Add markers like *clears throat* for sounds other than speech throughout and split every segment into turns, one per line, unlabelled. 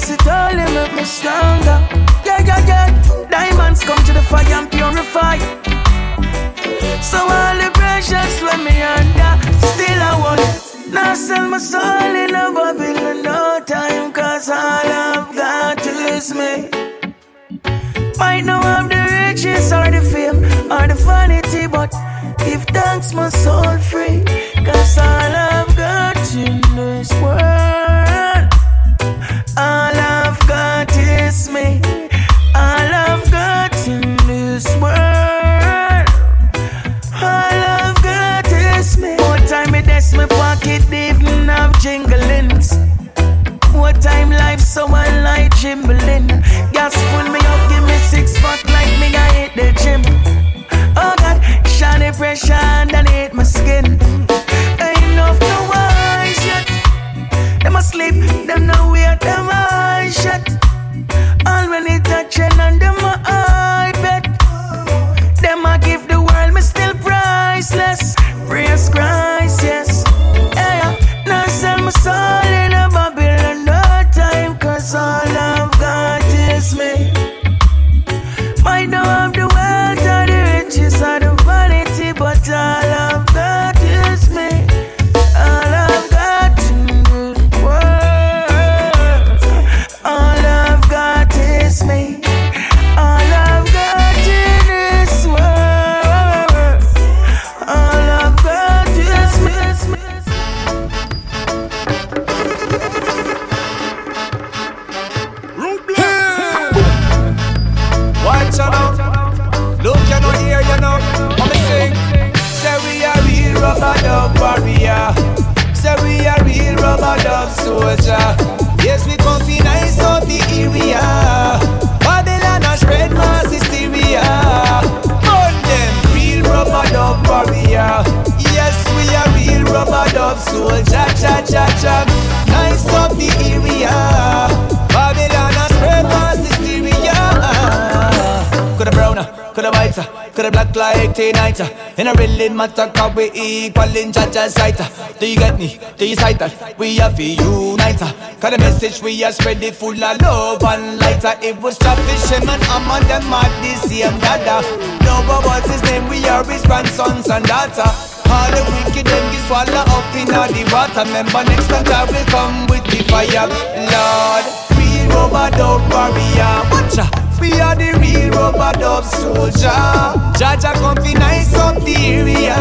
bless it all, it make me stronger. Yeah, yeah, yeah. Diamonds come to the fire and purify. So all the pressures when me under, still I want. it. Now sell my soul in a Babylon, no time, cause all I've got is me. Might not have the riches or the fame or the vanity, but give thanks my soul free. Cause all I've got in this world, me. All I've got in this world, all I've got is me. More time it is my pocket, even have jinglings. More time life so unlike jimbling. Gas full me up, give me six pack like me I hit the gym. Oh God, shiny pressure underneath
dub soldier. Cha cha cha. Nice up the area. Babylon a spread mass hysteria. Coulda browner, coulda whiter, coulda black like tea nighter. And I really matter cause we equal in Jah Jah's sight. Do you get me? Do you sight that? We have to unite. Cause the message we are spread it full of love and lighter. It was Travis and I'm on them at the same dada. No, but what's his name? We are his grandsons and daughter. All the wicked them get swallow up in all the water. Remember next time I will come with the fire, Lord. Real rubber dub warrior, watch out. We are the real rubber dub soldier. Jah Jah come fi nice up the area.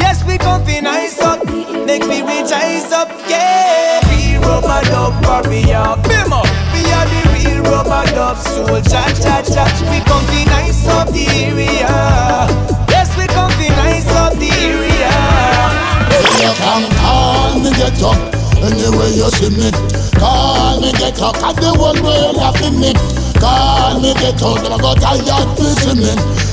Yes, we come fi nice up. Make me rejoice up, yeah. Real rubber dub warrior. Bimmer. We are the real rubber dub soldier. Jah Jah, we come fi nice up the area. Come nice up the.
You can call me get up anyway you see me. Call me get up, cause the world laughing me. Call me get up, never got tired see me.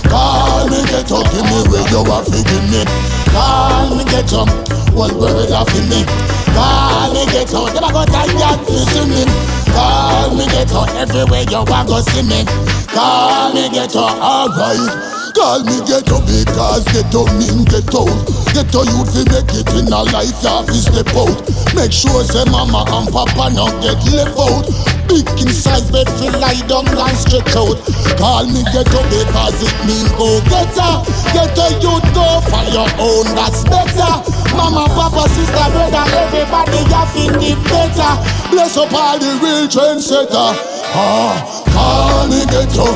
Call me get up, give me where you are feeding me. Call me get up, world laughing me. Call me get up, never got tired see me. Call me get up, everywhere you are go see me. Call me get up, alright. Call me ghetto because ghetto mean ghetto. Ghetto youth fi make it in a life, have to step out. Make sure say mama and papa not get left out. Big inside bed fi lie down and stretch out. Call me ghetto because it mean go getter. Ghetto youth go for your own, that's better. Mama, papa, sister, brother, everybody have to live better. Bless up all the real trendsetter. Ah, call me ghetto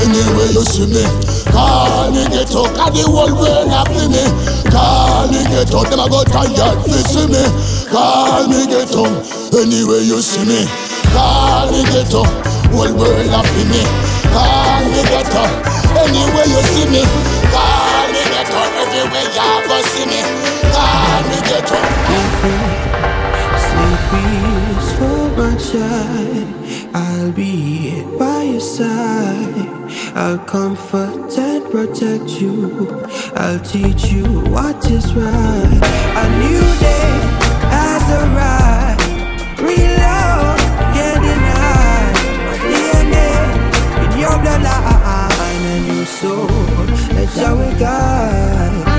anywhere you see me. Call me ghetto, cause the whole world happy me. Call me ghetto, them a go tired to see me. Call me ghetto, anywhere you see me. Call me ghetto, whole world happy me. Call me ghetto, anywhere you see me. Call me ghetto, everywhere you go see me. Call me ghetto.
Sleep peaceful, my child. I'll be by your side. I'll comfort and protect you. I'll teach you what is right. A new day has arrived. Real love can't deny. DNA in your bloodline, a new soul. Let your guide.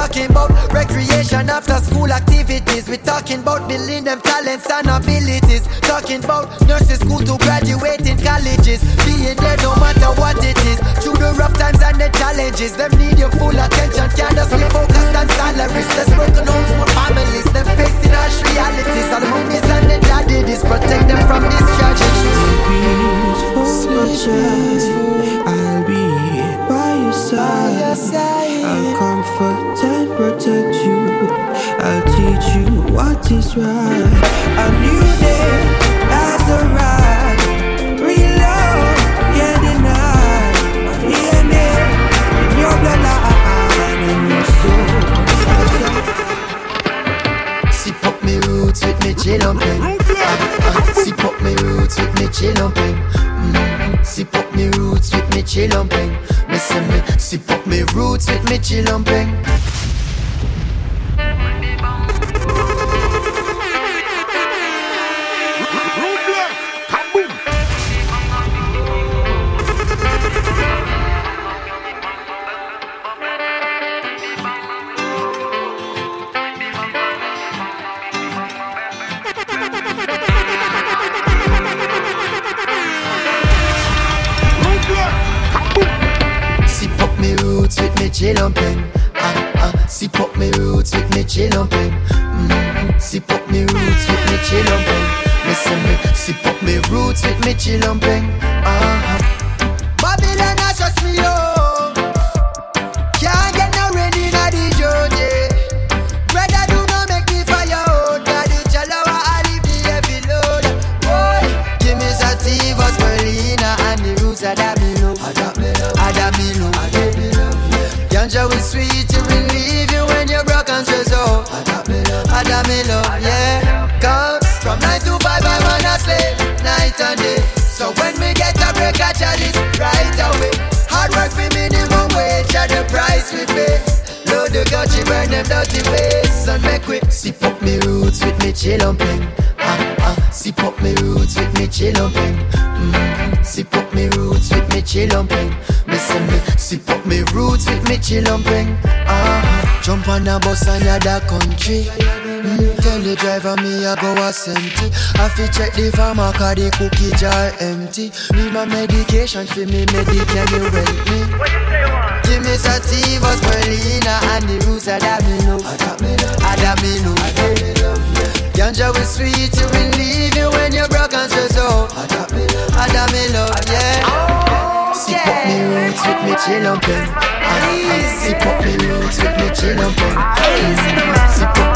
Talking about recreation after school activities. We talking about building them talents and abilities. Talking about nurses school to graduate in colleges. Being there no matter what it is. Through the rough times and the challenges, them need your full attention. Can't just be focused on salaries. Let's work on homes for families. Them facing harsh realities. All the mummies and the daddies protect them from these tragedies.
I'll be by your side. I'll comfort protect you. I'll teach you what is right. A new day has arrived. Real love can't deny. DNA in your bloodline and your soul.
Sip up me roots with me chilumping. Uh, uh, sip up me roots with me chilumping. Mm, sip up me roots with me chilumping. Me say me sip up me roots with me chilumping. Chilumping. Ah ah, sip up me roots with me chilumping. Mm, sip up me roots with me chilumping. Me say me sip up me roots with me chilumping. When you're broke and stressed out. Adamilo, yeah. Come from nine to five, I'm on a slave, night and day. So when we get a break, I chalice right away. Hard work for minimum wage, at the price we pay. Load burn them dirty ways, and make we sip up me roots with me chilumping. Ah ah, sip up me roots with me chilumping. Mm, sip up me roots with me chilumping. Me say me sip up me roots with me chilumping. Ah, jump on a bus and ya country. Mm, tell the driver me I go a senti. I fi check the farmer 'cause the cookie jar empty. Need my medication for me medic can you help me? Give me sativa, spirulina, and the roots of Adamino. Adamino. Ganja is sweet, to relieve you when you're broke and stressed out. Adamino, yeah. Sip up me roots with me chilumping. Sip up me roots with me chilumping. Sip up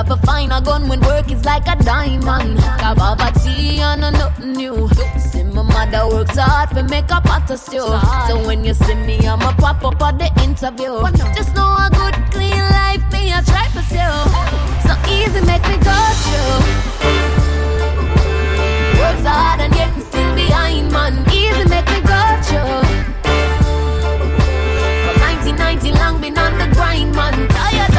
Up
to find a gun when work is like a diamond. Kababati and a nothing new. See my mother works hard for make a pot of stew. So when you see me, I'ma pop up at the interview. Just know a good clean life me I try for you. So easy make me go through. Works hard and yet still behind, man. Easy make me go through. From 1990 long been on the grind, man. Tired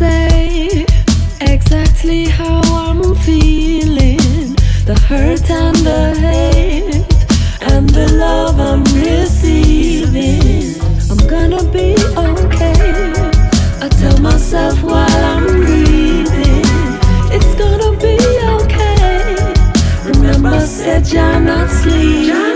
say exactly how I'm feeling the hurt and the hate and the love I'm receiving. I'm gonna be okay. I tell myself while I'm breathing, it's gonna be okay. Remember, said you're not sleeping.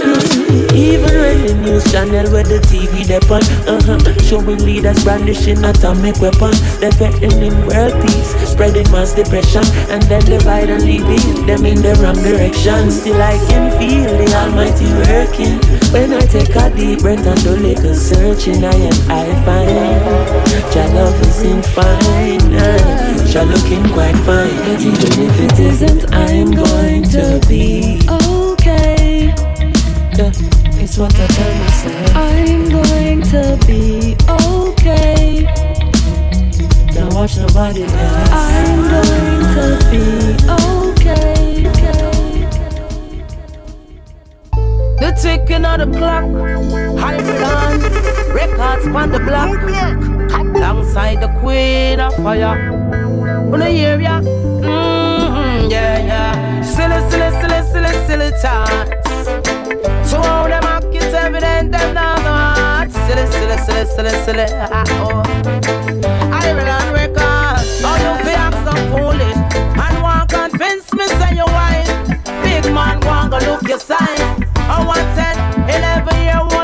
Even when the news channel with the TV depon, uh-huh, showing leaders brandishing atomic weapons, they threatening world peace, spreading mass depression, and then divide and leading them in the wrong direction. Still I can feel the Almighty working when I take a deep breath and do little searching. I and I find your love is infinite, you're looking quite fine. Even if it isn't, I'm going to be yeah, it's what I tell myself.
I'm going to be okay.
Don't watch nobody else.
I'm going to be okay.
The ticking of the clock, hybrid on, records on the block, alongside the queen of fire. Wanna hear ya? Mm-hmm, yeah, yeah. Silly, silly, silly, silly, silly times. So all them it's evident them not silly, silly, silly, silly, silly. Ah, oh. Iron on record, all you fi act so foolish and want convince me say you wise. Big man want go look your size. I want said, 11 year old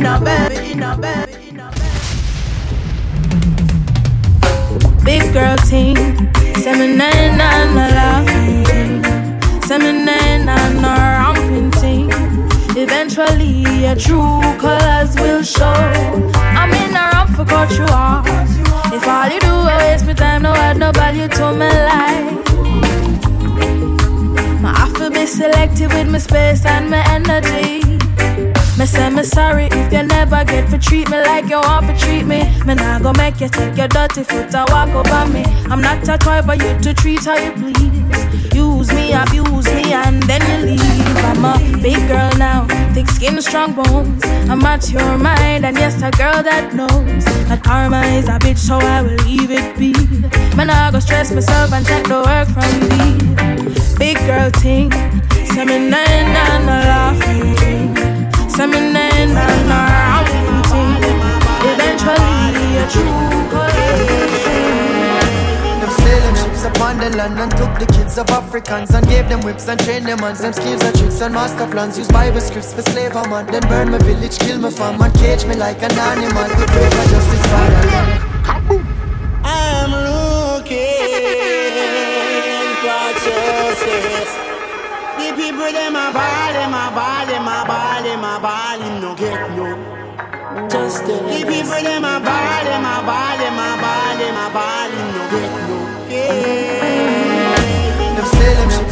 in a bed. In a bed. In a bed.
Big girl team, seven nine and a laughing team, seven nine and a ramping team. Eventually, your true colors will show. I'm in a ramp for cut you off. If all you do is waste my time, no add no value to my life. Have to be selective with my space and my energy. Me say me sorry if you never get to treat me like you want to treat me. Me nah go make you take your dirty foot and walk over me. I'm not a toy for you to treat how you please. Use me, abuse me, and then you leave. I'm a big girl now, thick skin, strong bones. I'm at your mind, and yes, a girl that knows that karma is a bitch, so I will leave it be. Me nah go stress myself and take the work from me. Big girl thing, say me nine and a laughing a true color.
Them upon the land and took the kids of Africans and gave them whips and trained them hands. Them skills and tricks and master plans. Use Bible scripts for slave man. Then burn my village, kill my fam and cage me like an animal. We pray for justice, Father.
People them a ball, them a ball, them a ball, them a ball, him no get no justice. The people them a ball, them a ball, them a ball, them a ball, him no get no. Yeah.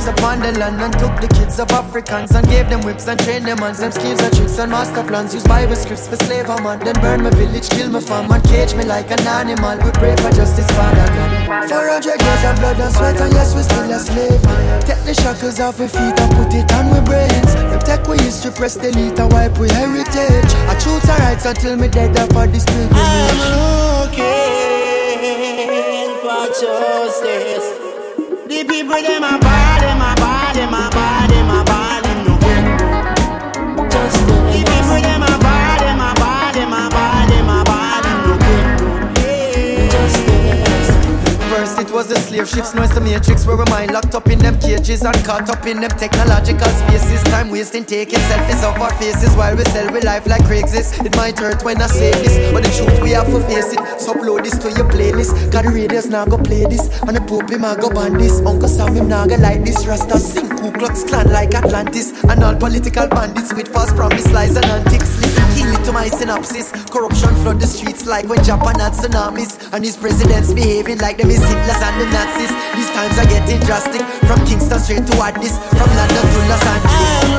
Upon the land and took the kids of Africans and gave them whips and trained them hands. Them skills and tricks and master plans. Use Bible scripts for slave a man. Then burn my village, kill my fam and cage me like an animal. We pray for justice, Father God. Four hundred years of blood and sweat and yes we still a slave. Take the shackles off our feet and put it on we brains. Them take we history, press delete and wipe we heritage. I choose our rights until me dead for this pilgrimage.
I'm looking for justice. The people them a ball, the
slave ships, now it's the matrix where we mind locked up in them cages and caught up in them technological spaces. Time wasting, taking selfies of our faces while we sell we life like Craigslist. It might hurt when I say this, but the truth we have to face it. So upload this to your playlist. Cause the radios now go play this, and the Pope him go ban this. Uncle Sam him now go like this. Rasta sing Ku Klux Klan like Atlantis, and all political bandits with false promise, lies and antics. Listen, it to my synopsis. Corruption flood the streets like when Japan had tsunamis, and these presidents behaving like them is Hitlers and the Nazis. These times are getting drastic. From Kingston straight to Addis, from London to Los Angeles.
I'm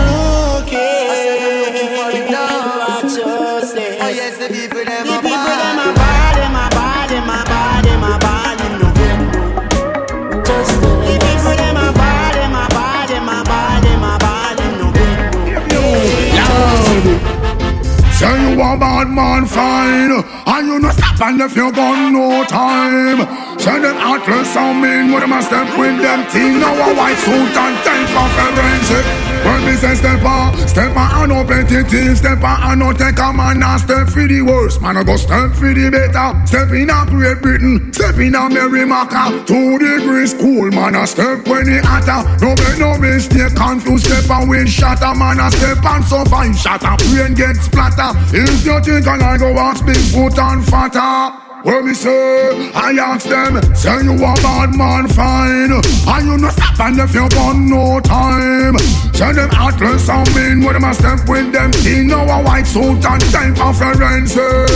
looking,
I said I'm looking for it now.
righteousness.
Oh yes, the people them
The
a
people them a
bad.
bad, them a bad, them a bad, them a bad, them no get no. The people them a bad, them a bad, them a bad, them a bad, them no get no.
Say you a bad man, fine And you no stop and left your gun no time Say them atlas some mean With them a step with them team? Now a white suit and time for When me say step on Step on and no petty team Step on I no take a man And step for the worst. Man I go step for the better. Step in a Great Britain Step in a Merrimaca Two degrees cool, Man I step when it hotter. No make no mistake Confused step and wind shatter. Man I step and so fine shatter. Brain get splatter. If you think I go ask Bigfoot and fatter When me say, I ask them, say you a bad man fine. And you no stop and if you gun no time. Say them atlas and mean When them a step with them? Team Now a white suit and time for forensic.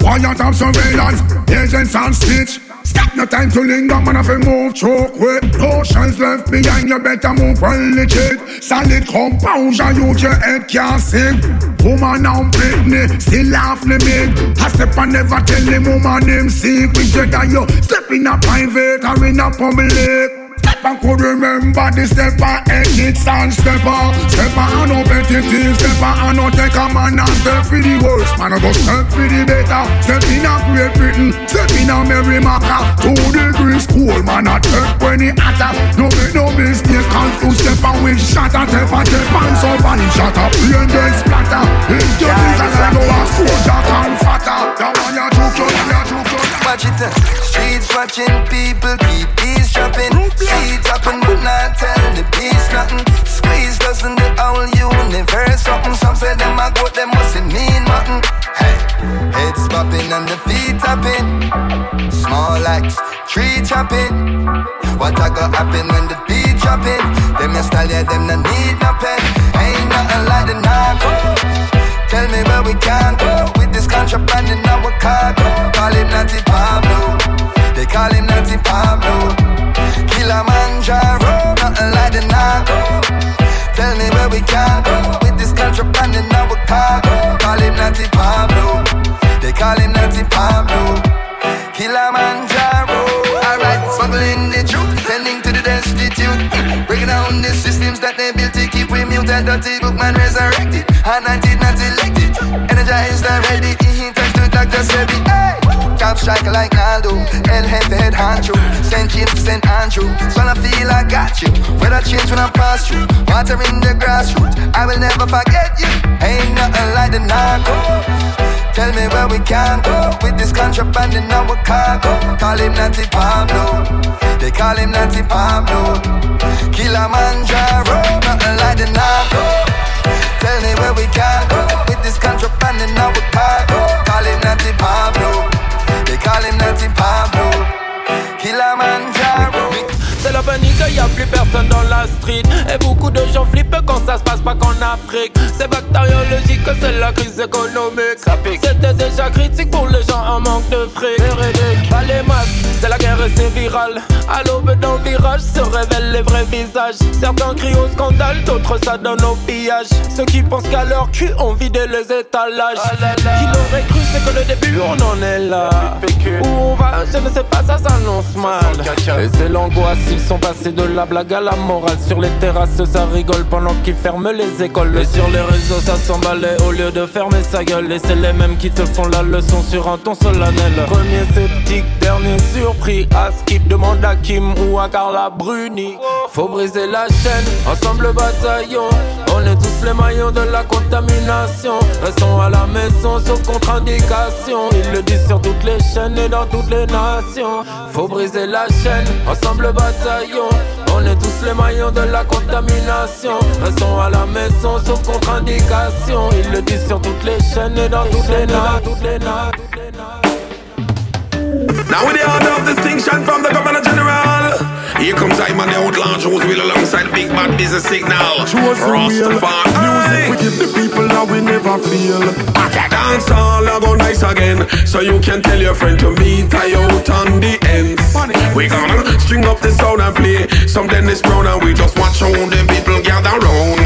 Quiet of surveillance, agents and stitch Stop no time to linger, man, if you move choke with No left behind, you better move well legit Solid compound, you your head can't sing. Woman now Britney, still laugh limit I step and never tell the woman them secret Whether you step in a private or in a public Step and could remember the stepper exits and stepper Stepper and no petty thief Stepper and no take a man and step for the worst Man I go step for the better. Step in a Great Britain Step in a Merrimaca Two degree school man I take when it hotter No make no mistake Confused step and with shatter Step and step and so funny Shut up brain get splatter. If you think I go a soldier can fatter. That one you took you, took you
Watch it. Streets watching people keep eavesdropping. dropping. it happen, but not telling the peace nothing. Squeeze doesn't the whole universe something. Some say them a goat, them mustn't mean nothing. Hey, heads popping and the feet tapping. Small axe, tree chopping. What I got happen when the beat dropping? Them style, yeah, them no need no pen. Ain't nothing like the narcos. Tell me where we can go with this contraband in our cargo. Call him Natty Pablo. Call him Natty Pablo. Kilimanjaro, nothing like the narco. Tell me where we can go with this contraband in our cargo. Call him Natty Pablo. They call him Natty Pablo. Kilimanjaro. Alright, smuggling the truth, tending to the destitute. *clears throat* Breaking down the systems that they built to keep we muted. Dirty bookman resurrected. Anointed, not elected. Energized and ready. He touched to Dr. Sebi. Hey! Top striker like Naldo. El Jefe head honcho. St. James to St. Andrew. So I feel I got you. Weather change when I pass through. Water in the grassroots. I will never forget you. Ain't nothing like the narcos. Tell me where we can go with this contraband in our cargo. Call him Natty Pablo. They call him Natty Pablo. Kilimanjaro, nothing like the narco. Tell me where we can go with this contraband in our cargo. Call him Natty Pablo. They call him Natty Pablo. Kilimanjaro.
C'est la panique, y a plus personne dans la street. Et beaucoup de gens flippent quand ça se passe pas qu'en Afrique. C'est bactériologique, c'est la crise économique. C'était déjà critique pour les gens en manque de fric. Pas les masques, c'est la guerre et c'est viral. À l'aube d'un virage se révèlent les vrais visages. Certains crient au scandale, d'autres ça donne au pillage. Ceux qui pensent qu'à leur cul on vidé les étalages. Qui l'aurait cru c'est que le début on en est là. Où on va, je ne sais pas, ça s'annonce mal. Et c'est l'angoisse ils sont passés de la blague à la morale Sur les terrasses ça rigole pendant qu'ils ferment les écoles. Et sur les réseaux ça s'emballait au lieu de fermer sa gueule Et c'est les mêmes qui te font la leçon sur un ton solennel. Premier sceptique, dernier surpris À Skip demande à Kim ou à Carla Bruni. Faut briser la chaîne, ensemble le bataillon On est tous les maillons de la contamination. Restons à la maison sauf contre-indication. Ils le disent sur toutes les chaînes et dans toutes les nations. Faut briser la chaîne, ensemble le on est tous les maillons de la contamination. Restons à la maison sauf contre-indication. Ils le disent sur toutes les chaînes et dans toutes les nattes Toutes les nattes,
Now with the order of distinction from the Governor General, Here comes I man, the outlaw Josey Wales alongside Big Bad Busy Signal. Rastafari.
Music we give the people now we never feel.
Dance all go nice again, so you can tell your friend to meet I out on the ends. We gonna string up the sound and play some Dennis Brown and we just watch how them people gather round.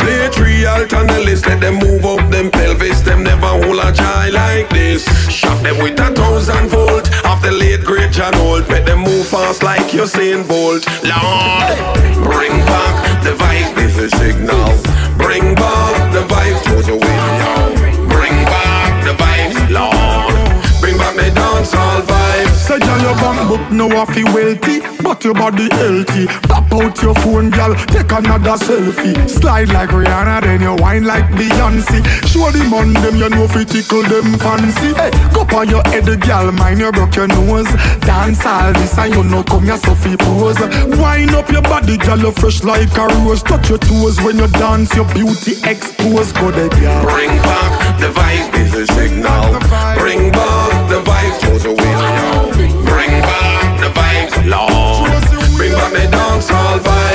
Play three alt on the list, let them move up them pelvis, them never hold a child like this. Shot them with a thousand volt off the late great John Holt, make them move fast like Usain Bolt. Lord, bring back the vibe, is the signal. Bring back the vibes to the window. Bring back the vibes, Lord. Bring back the dancehall vibes.
Say, girl, your bank book no off wealthy, but your body healthy. Pop out your phone, girl, take another selfie. Slide like Rihanna, then you wine like Beyonce. Show the on them, you know fi tickle them fancy. Hey, go on your head, girl, mind you broke your nose. Dance all this and you know come so fi pose. Wine up your body, girl, you fresh like a rose. Touch your toes when you dance, your beauty exposed. Go there, girl.
Bring back the vibes, is the signal. Bring back the vibes to the window. Bring back the vibes, Lord. Bring back the dancehall vibes.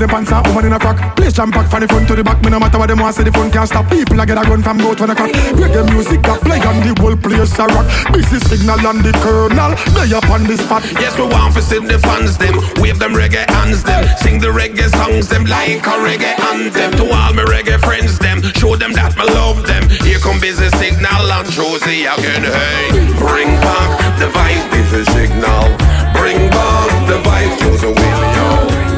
The pants and woman in a frock. Place jam pack from the front to the back. Me no matter what them want, say the phone can't stop. People a get a gun from both when I crack. Reggae music that play on the whole place a rock. Busy signal and the colonel, they up on the spot.
Yes, we want to see the fans them, wave them reggae hands them, sing the reggae songs them like a reggae anthem. To all my reggae friends them, show them that I love them. Here come busy signal and Josey again. Hey, bring back the vibe, busy signal. Bring back the vibe window.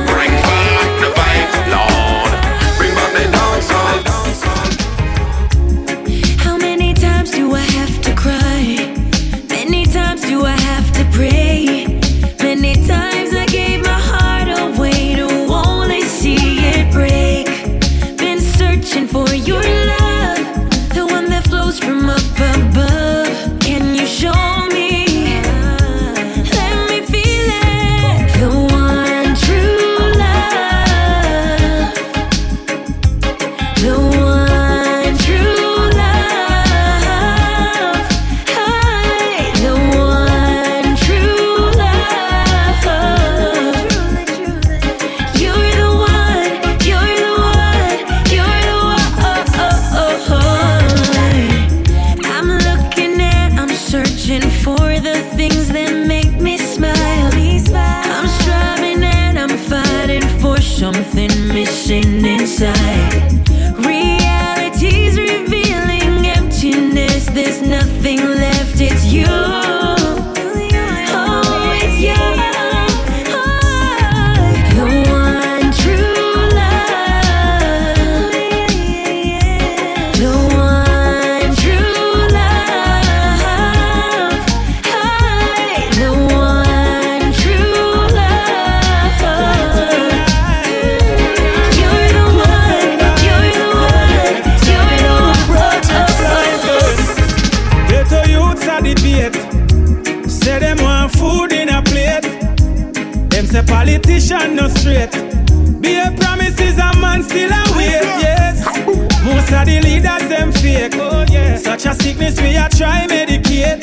Sickness we a try medicate.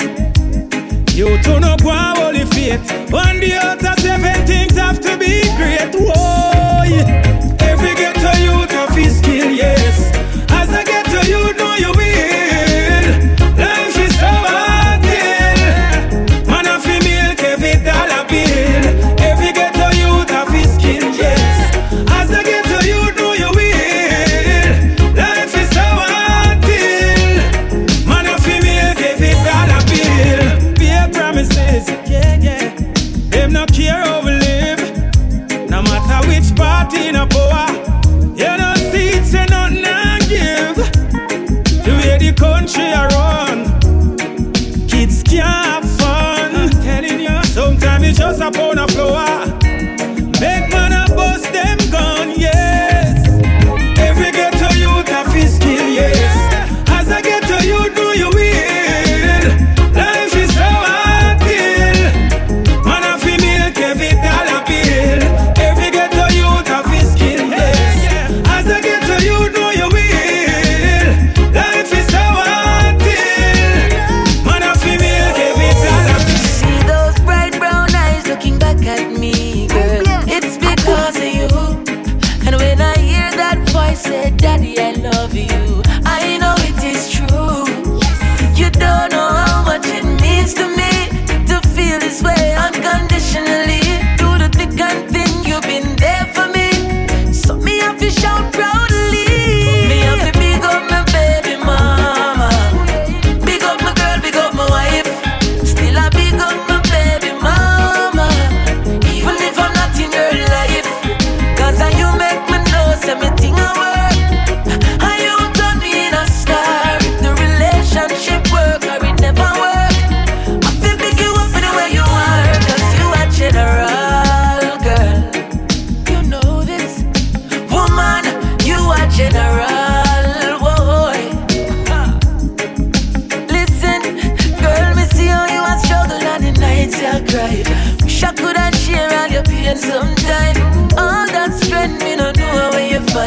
You turn up one holy faith. One day out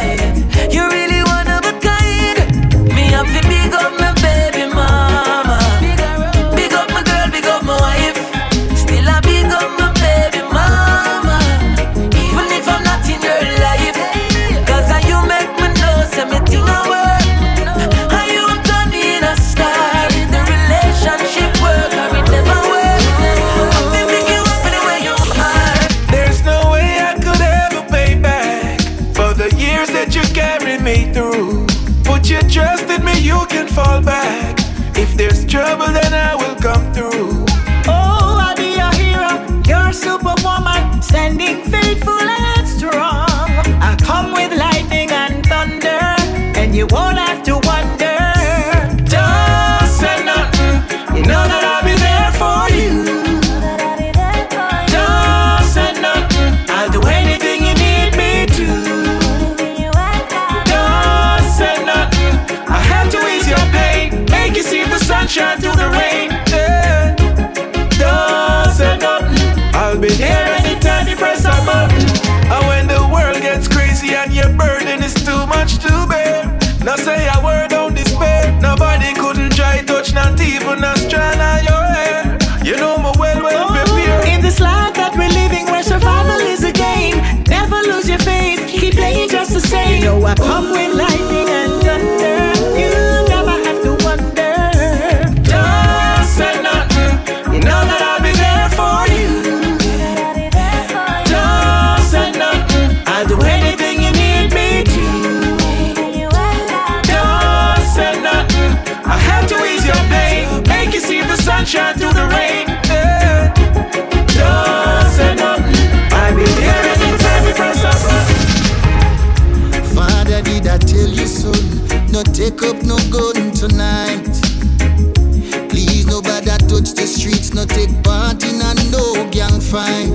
fighting. trouble than I Come
with
light. tonight. Please, nobody touch the streets, no take part in a no gang fight.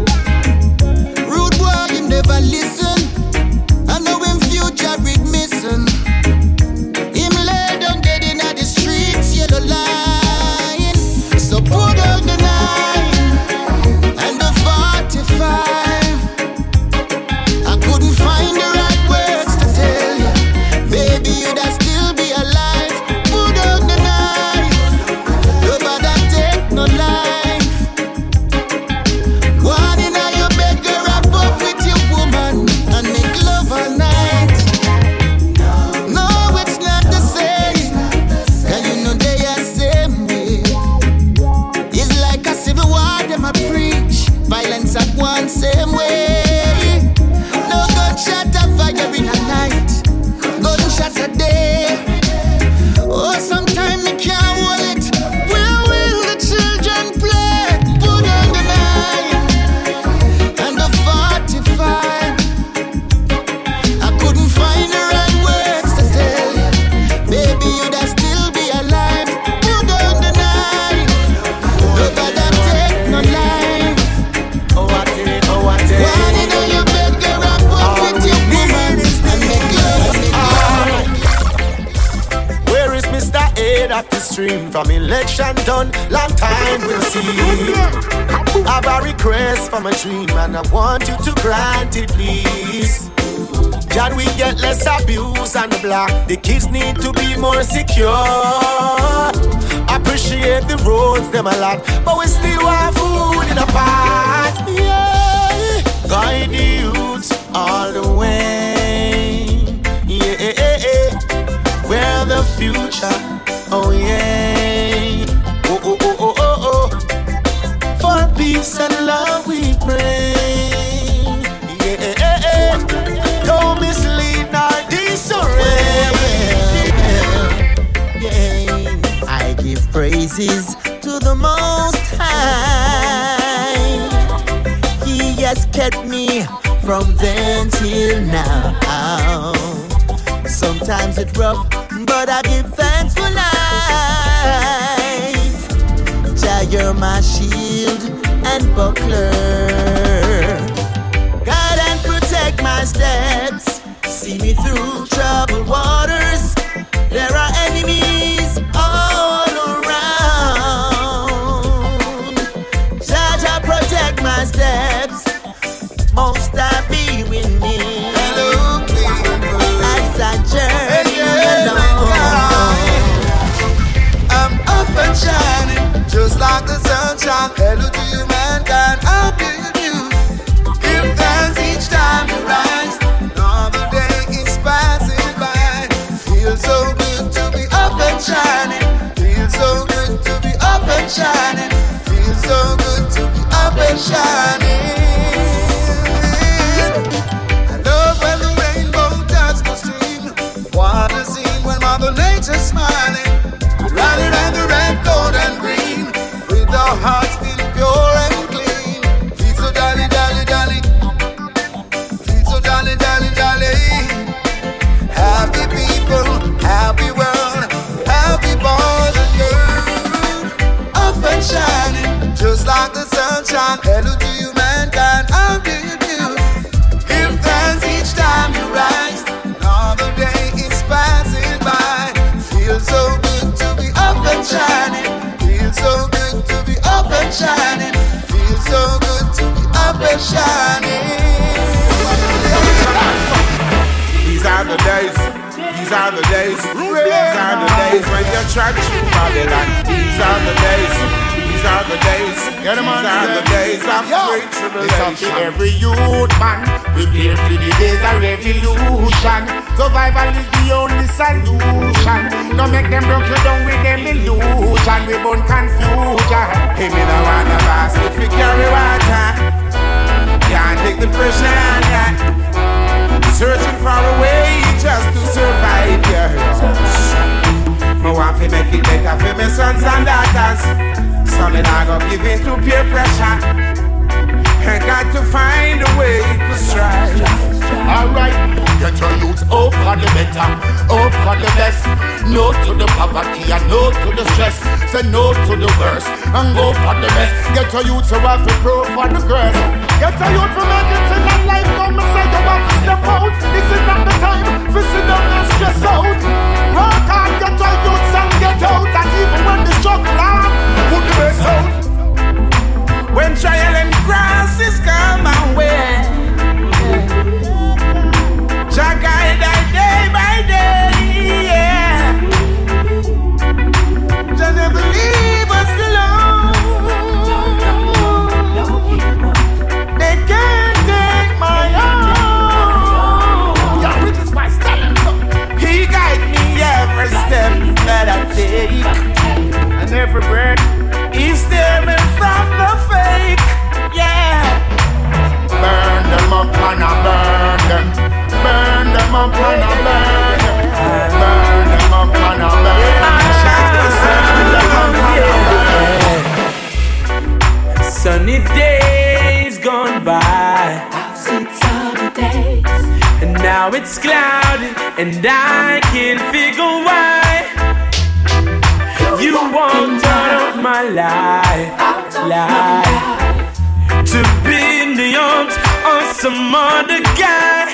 steps, see me through troubled waters. Shining. Feels so good to be up and shining. Shining. Feels so good to be up and shining.
These are the days. These are the days. These are the days when you try to Babylon. These are the days. These are the days. These are the days of great tribulation.
Every youth man prepare for the days of revolution. Survival is the only solution. Don't make them broke you down with them illusion. We born confusion.
Hey, me no want a basket for carry water. Can't take the pressure. Yeah. Searching for a way just to survive. Yeah. Me want to make it better for my sons and daughters. So me not go give in to peer pressure. I got to find a way to strive.
Alright, get your youth up for the better, up for the best. No to the poverty and no to the stress. Say no to the worst and go for the best. Get your youth to have to pro for the grass. Get your youth to make it in that life. Come and say you have to step out. This is not the time for sit down and stress out. Work hard, get your youth and get out. And even when the struggle on, out.
When trial and crosses come my way, Jah guide I day by day. Jah never leave us alone. They can't take my own. He guide me every step that I take, and every breath from the fake, yeah.
Burn them up and I burn them. Burn them up and I burn them. Burn them up and I burn them. Up and I burn them.
Sunny days gone by. And now it's cloudy, and I can't figure why you want out of my life, life. To be in the arms of some other guy,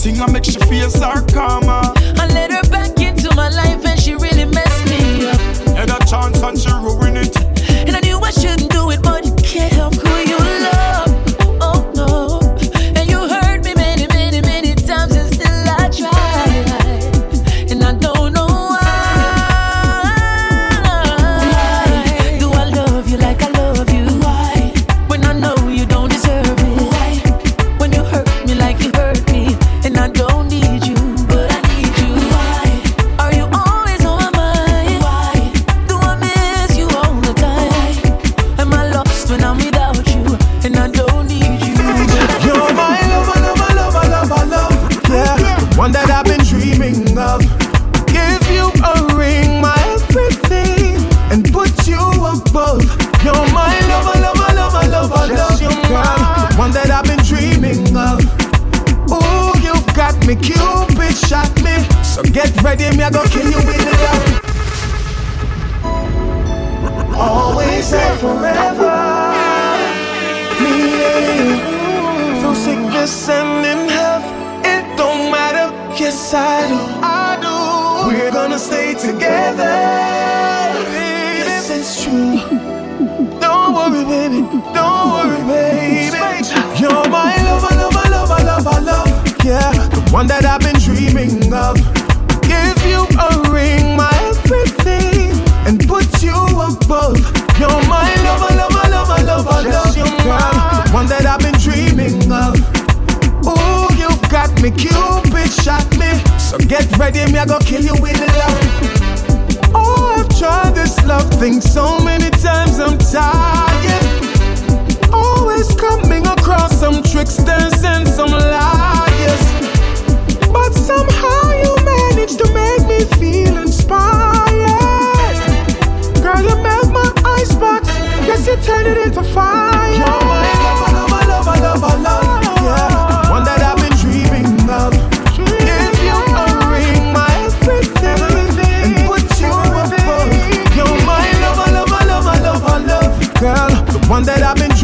Sing and make she
face her
calmer that I've been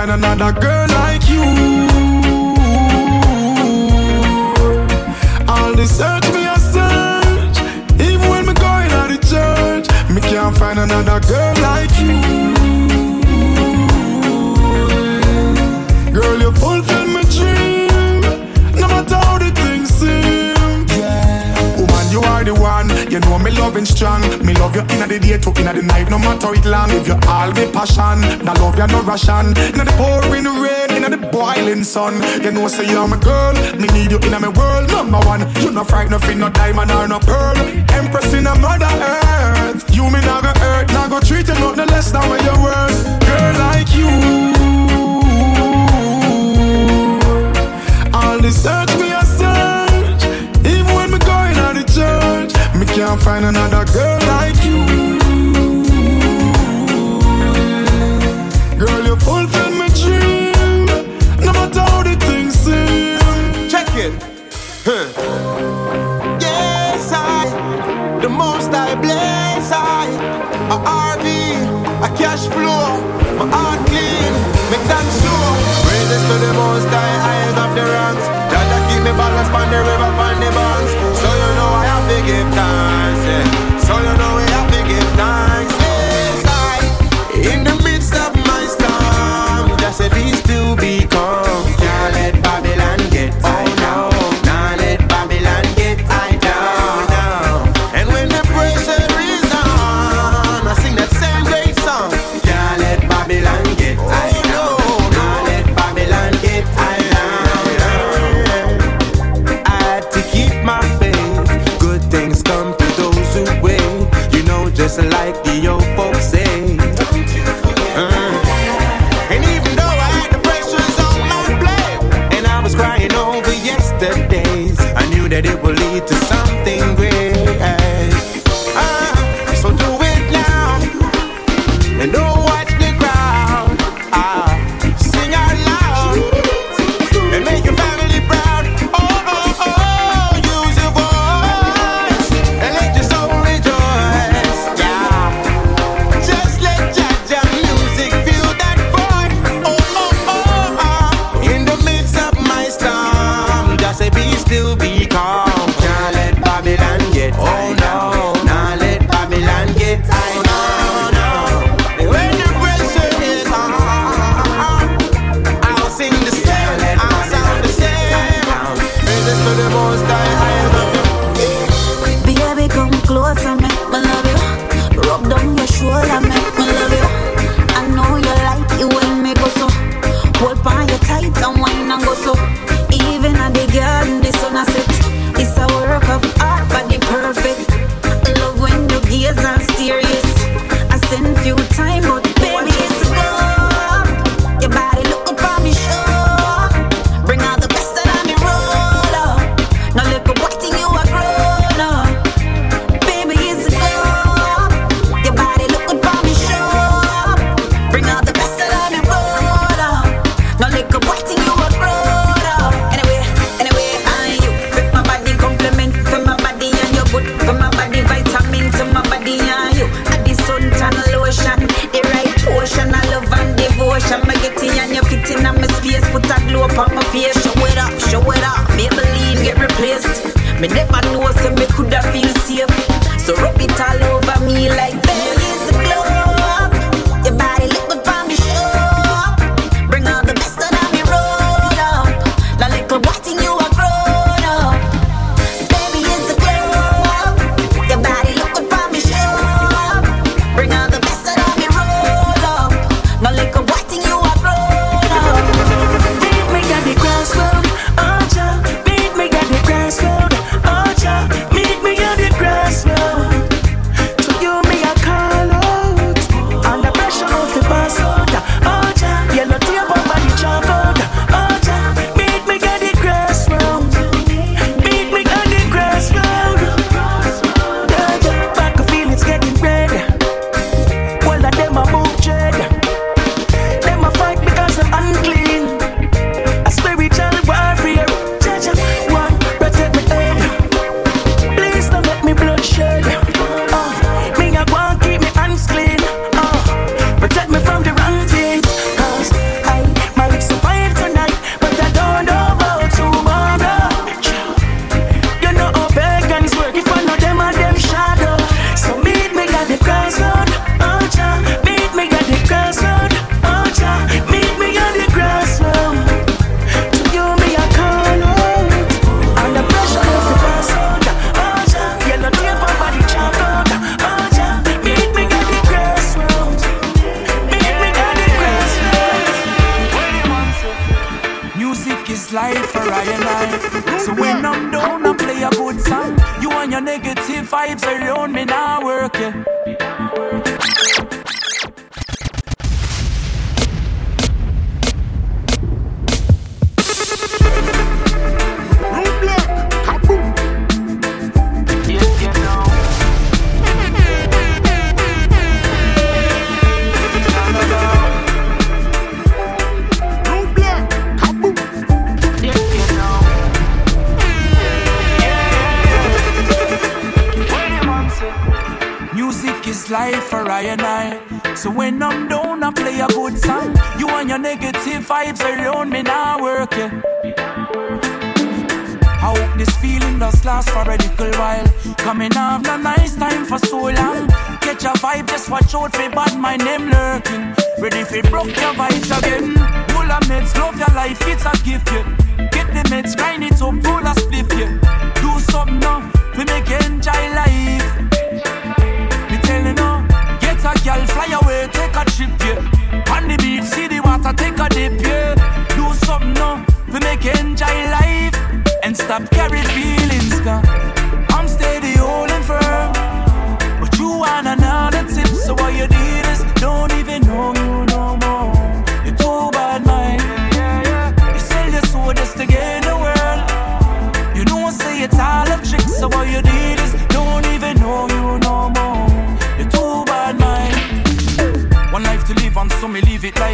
find another girl like you. All the search me a search, even when me going out the church, me can't find another girl like you. Girl, you fulfill my dream, no matter how the things seem. Woman, you are the one. You know me loving strong. Me love you inna the day to inna the night, no matter it long. If you all me passion, that love you no ration. Inna the pouring rain, inna the boiling sun. You know say you're my girl. Me need you inna my world, number one. You no fright, nothing, no diamond or no pearl. Empress inna mother earth. You me
not go hurt, not go treat you nothing less than what you're worth. Girl like you, all
this search me. can't find another girl like you. Girl, you fulfill my dream.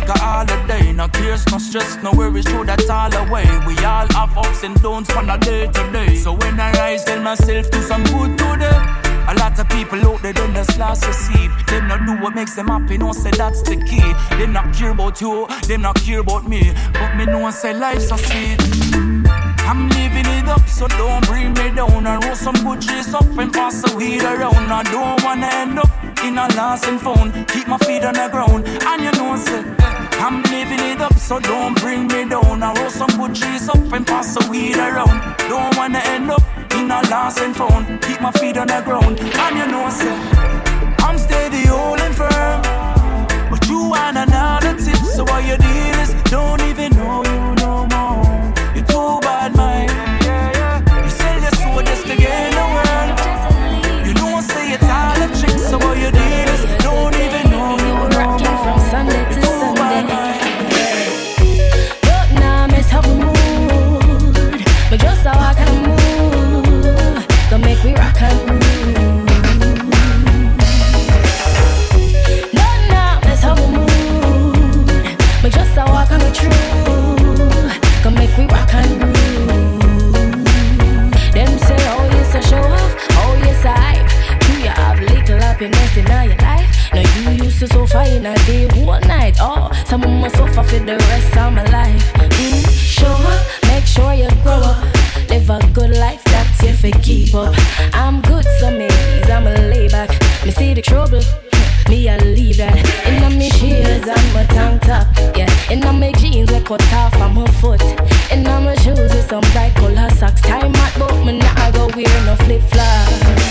Like a holiday. No cares, no stress, no worries, throw that all away. We all have ups and downs from a day to day. So when I rise, tell myself to some good today. A lot of people out there don't just last receive. Them not do what makes them happy, no say that's the key. Them not care about you, them not care about me. But me know say life's so sweet. I'm living it up, so don't bring me down. I roll some good trees up and pass the weed around. I don't wanna end up in a lost and found. Keep my feet on the ground, and you know, say, I'm living it up, so don't bring me down. I roll some good trees up and pass the weed around. Don't wanna end up in a lost and found. Keep my feet on the ground, and you know, say, I'm steady holding firm. But you want another tip, so what you did is don't even know
some of my suffer for the rest of my life. Mm, up, make sure you grow up. Live a good life, that's if you keep up. I'm good, some days I'm a lay back. Me see the trouble, me I leave that. In a me and my tank top, yeah. In a me jeans we cut off from my foot. In a my shoes with some bright color socks. Time out, but me not go wear no flip flops.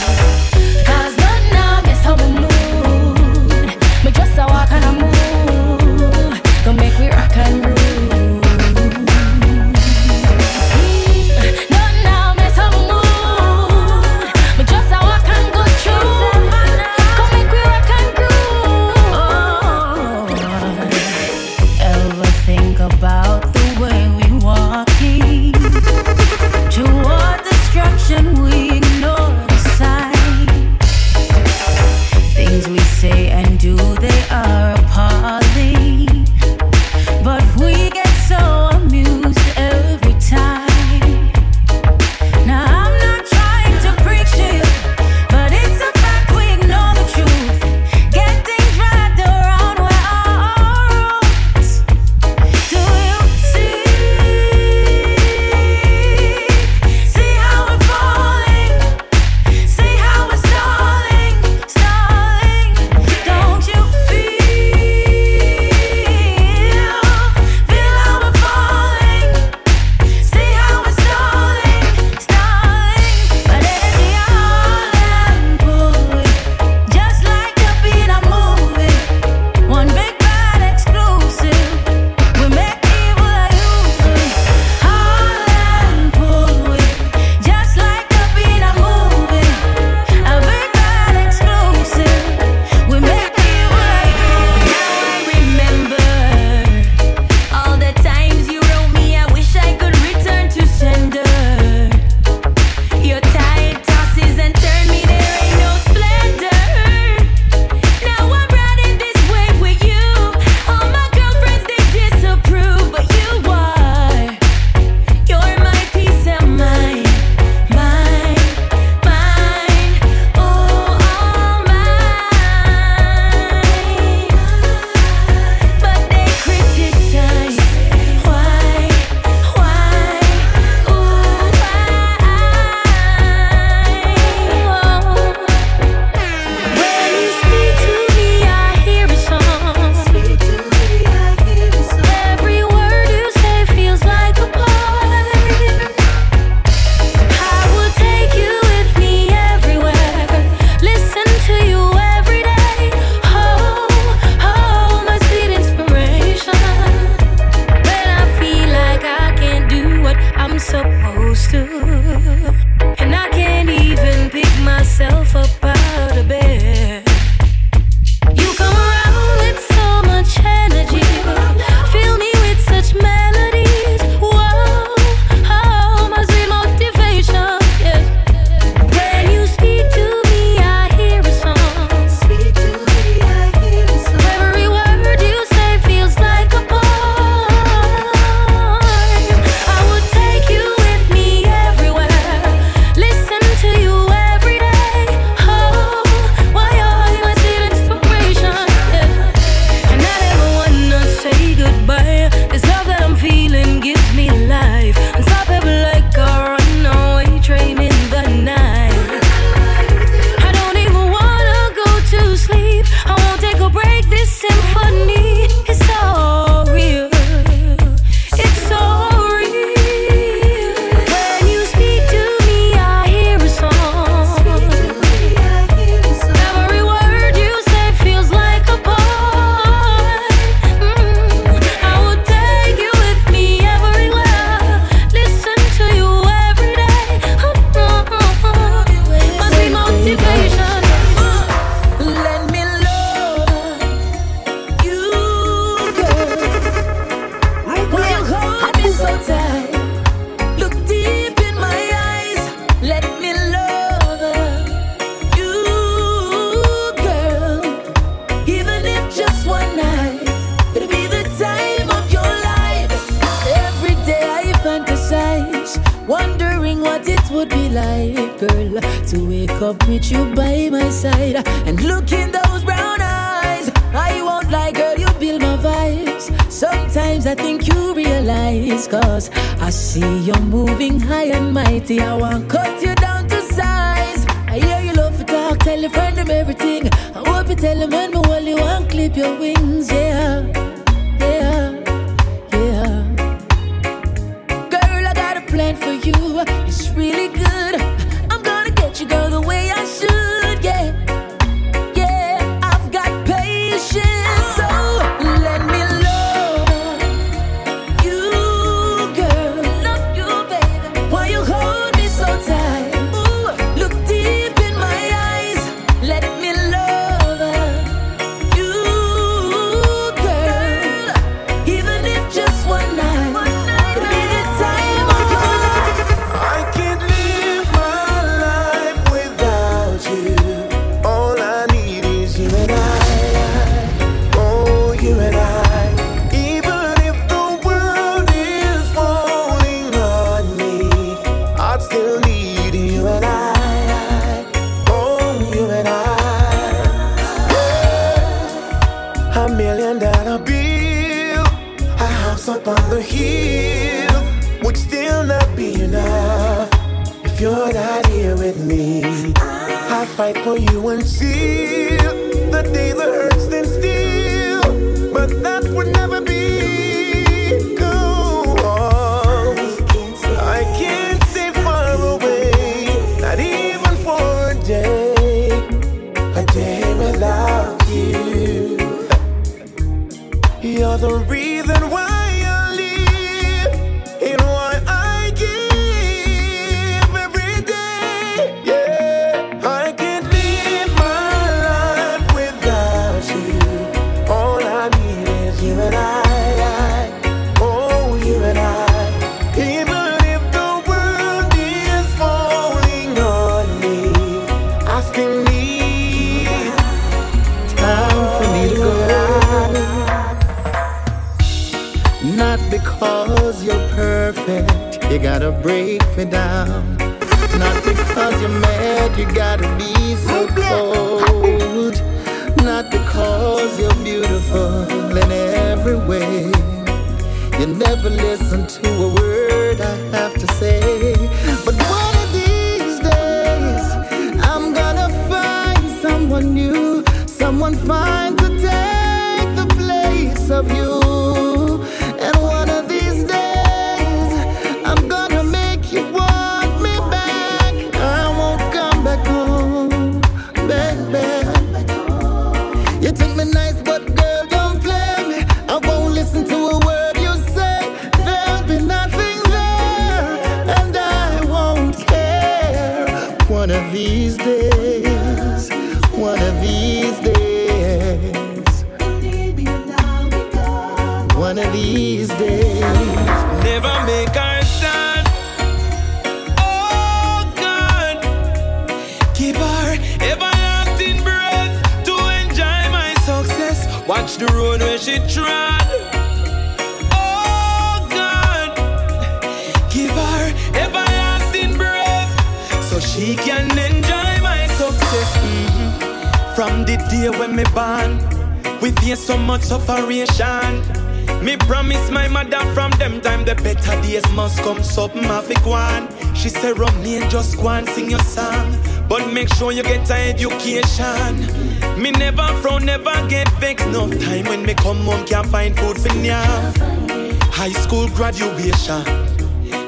you get
a
education. Me never frown, never get vexed. No time when me come home, can't find food for me. High school graduation.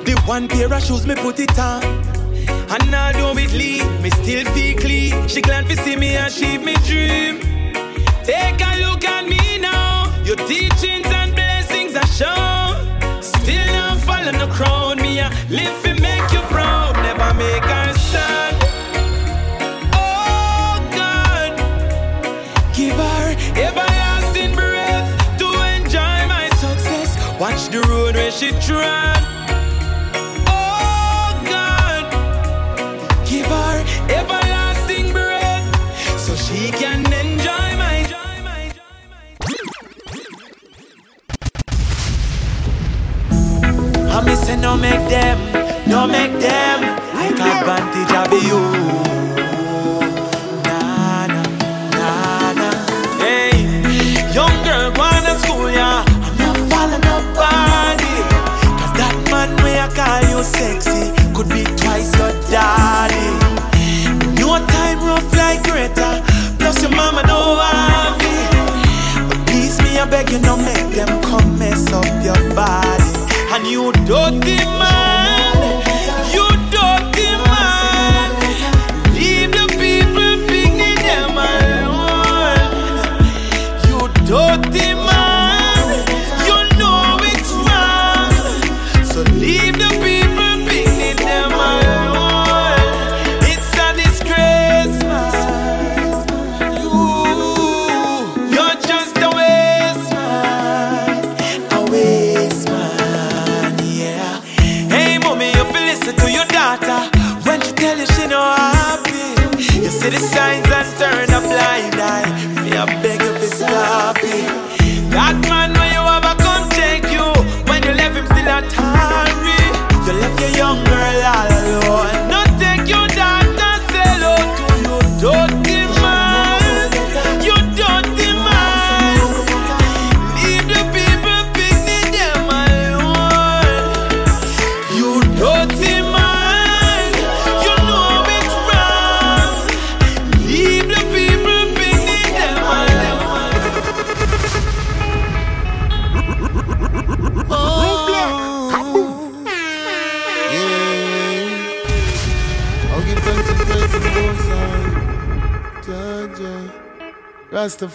The one pair of shoes me put it on. And although it leave, me still feel clean. She glad to see me achieve me dream. Take a look at me now. Your teachings and blessings are shown. Still not following the crowd. Me, a live to make you proud. Never make us she
tried. don't think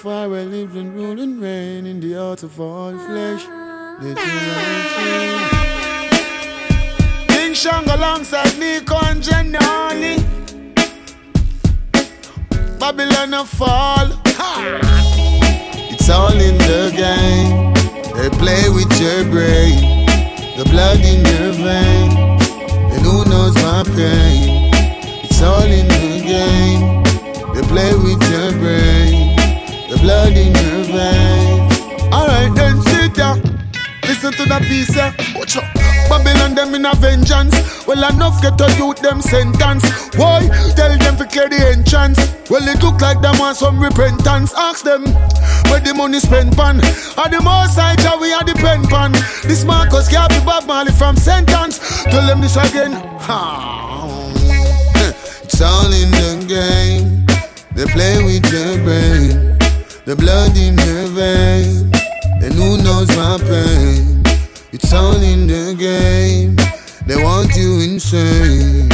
Rastafari lives and rule and reign in the heart of all flesh. King Shang alongside Nico and Jenny. Babylon a fall. It's all in the game. They play with your brain, the blood in your vein, in a vengeance. Well, enough get to youth them sentence. Why? Tell them to clear the entrance. Well, it look like them want some repentance. Ask them where the money spent pan. Are the most side we are the pen pan. This Marcus can't be Bob Marley from sentence. Tell them this again. It's all in the game. They play with your brain, the blood in your vein, and who knows my pain. It's all in the game. They want you insane.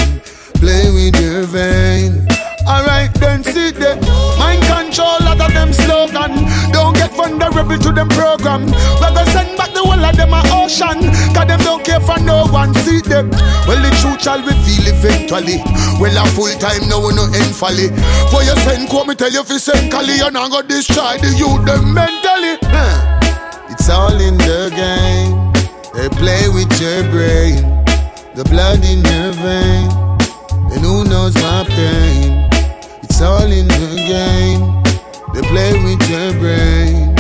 Play with your vein. Alright, then sit there. Mind control, lot of them slogan. Don't get vulnerable to them program. We go send back the whole of them a ocean. Cause them don't care for no one. See them. Well, the truth shall reveal eventually. Well, a full time now, we no end folly. For your send, come me tell you if you send Kali, you're not gonna destroy the youth them mentally. Huh. It's all in the game. They play with your brain, the blood in your vein, and who knows my pain. It's all in the game. They play with your brain.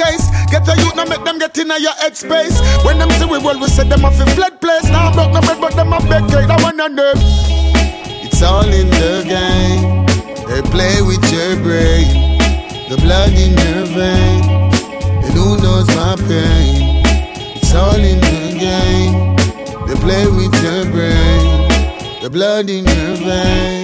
Case. Get the youth, now make them get in your head space. When them see we well, we say them off a fled place. Now I'm broke no bread, but them a beg cake. I want on them. It's all in the game. They play with your brain, the blood in your vein, and who knows my pain. It's all in the game. They play with your brain, the blood in your vein.